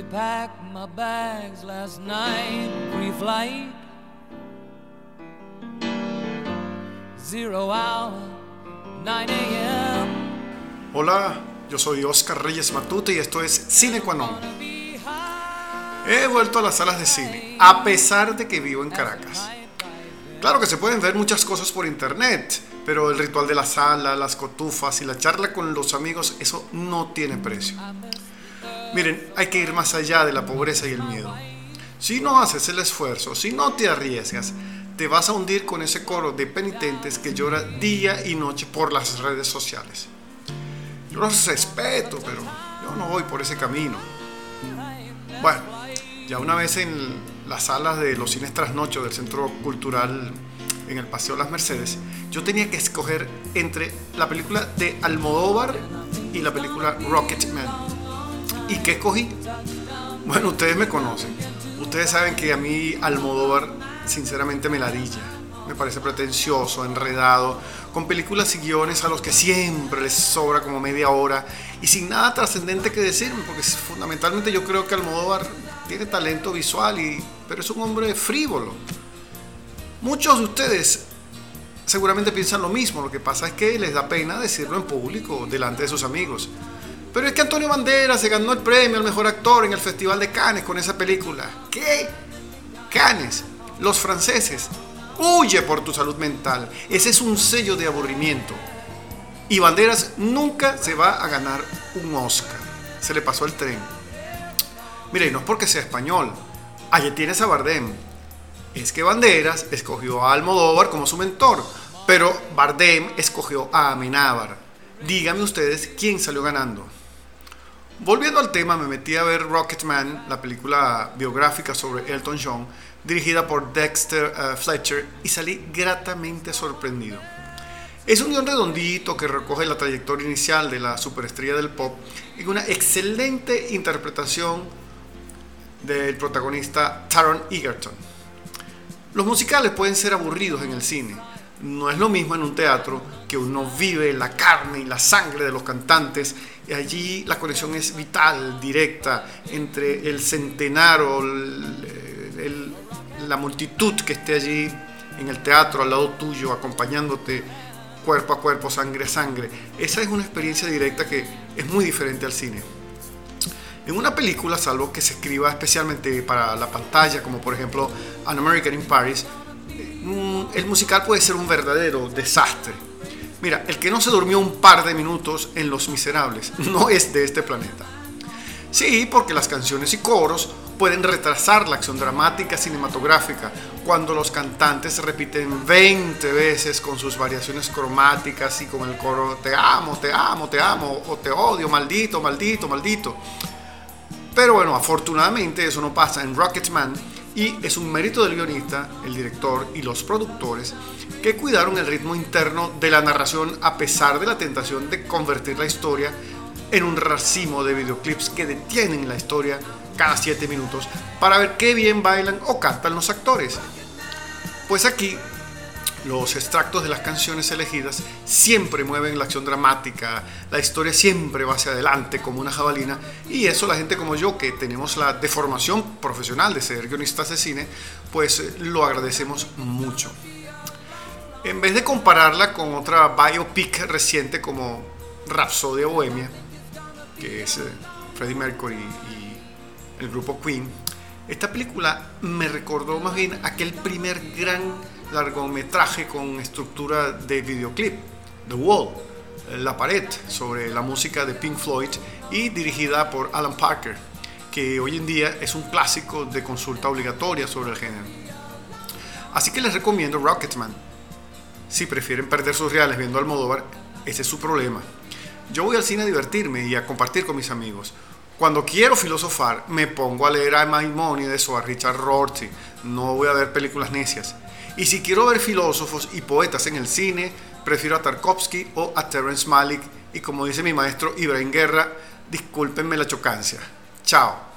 Packed my bags last night, pre-flight. Zero hour, 9 a.m. Hola, yo soy Oscar Reyes Matute y esto es Cine Qua Non. He vuelto a las salas de cine, a pesar de que vivo en Caracas. Claro que se pueden ver muchas cosas por internet, pero el ritual de la sala, las cotufas y la charla con los amigos, eso no tiene precio. Miren, hay que ir más allá de la pobreza y el miedo. Si no haces el esfuerzo, si no te arriesgas, te vas a hundir con ese coro de penitentes que llora día y noche por las redes sociales. Yo los respeto, pero yo no voy por ese camino. Bueno, ya una vez en las salas de los cines trasnocho del Centro Cultural en el Paseo Las Mercedes, yo tenía que escoger entre la película de Almodóvar y la película Rocketman. ¿Y qué escogí? Bueno, ustedes me conocen. Ustedes saben que a mí Almodóvar sinceramente me ladilla. Me parece pretencioso, enredado, con películas y guiones a los que siempre les sobra como media hora y sin nada trascendente que decirme, porque fundamentalmente yo creo que Almodóvar tiene talento visual, y, pero es un hombre frívolo. Muchos de ustedes seguramente piensan lo mismo, lo que pasa es que les da pena decirlo en público, delante de sus amigos. Pero es que Antonio Banderas se ganó el premio al mejor actor en el Festival de Cannes con esa película. ¿Qué? Cannes, los franceses. Huye por tu salud mental. Ese es un sello de aburrimiento. Y Banderas nunca se va a ganar un Oscar. Se le pasó el tren. Mire, no es porque sea español. Allí tienes a Bardem. Es que Banderas escogió a Almodóvar como su mentor, pero Bardem escogió a Amenábar. Díganme ustedes quién salió ganando. Volviendo al tema, me metí a ver Rocketman, la película biográfica sobre Elton John, dirigida por Dexter uh, Fletcher, y salí gratamente sorprendido. Es un guion redondito que recoge la trayectoria inicial de la superestrella del pop y una excelente interpretación del protagonista Taron Egerton. Los musicales pueden ser aburridos en el cine. No es lo mismo en un teatro que uno vive la carne y la sangre de los cantantes y allí la conexión es vital, directa entre el centenario, el, el, la multitud que esté allí en el teatro al lado tuyo, acompañándote cuerpo a cuerpo, sangre a sangre. Esa es una experiencia directa que es muy diferente al cine. En una película, salvo que se escriba especialmente para la pantalla, como por ejemplo An American in Paris, el musical puede ser un verdadero desastre. Mira, el que no se durmió un par de minutos en Los Miserables no es de este planeta. Sí, porque las canciones y coros pueden retrasar la acción dramática cinematográfica cuando los cantantes repiten 20 veces con sus variaciones cromáticas y con el coro te amo, te amo, te amo o te odio, maldito, maldito, maldito. Pero bueno, afortunadamente eso no pasa en Rocketman y es un mérito del guionista, el director y los productores que cuidaron el ritmo interno de la narración a pesar de la tentación de convertir la historia en un racimo de videoclips que detienen la historia cada 7 minutos para ver qué bien bailan o cantan los actores. Pues aquí los extractos de las canciones elegidas siempre mueven la acción dramática, la historia siempre va hacia adelante como una jabalina y eso la gente como yo que tenemos la deformación profesional de ser guionistas de cine, pues lo agradecemos mucho. En vez de compararla con otra biopic reciente como Rhapsodia Bohemia, que es Freddie Mercury y el grupo Queen, esta película me recordó más bien aquel primer gran largometraje con estructura de videoclip, The Wall, La Pared, sobre la música de Pink Floyd y dirigida por Alan Parker, que hoy en día es un clásico de consulta obligatoria sobre el género. Así que les recomiendo Rocketman. Si prefieren perder sus reales viendo Almodóvar, ese es su problema. Yo voy al cine a divertirme y a compartir con mis amigos. Cuando quiero filosofar, me pongo a leer a Maimónides o a Richard Rorty. No voy a ver películas necias. Y si quiero ver filósofos y poetas en el cine, prefiero a Tarkovsky o a Terence Malick. Y como dice mi maestro Ibrahim Guerra, discúlpenme la chocancia. Chao.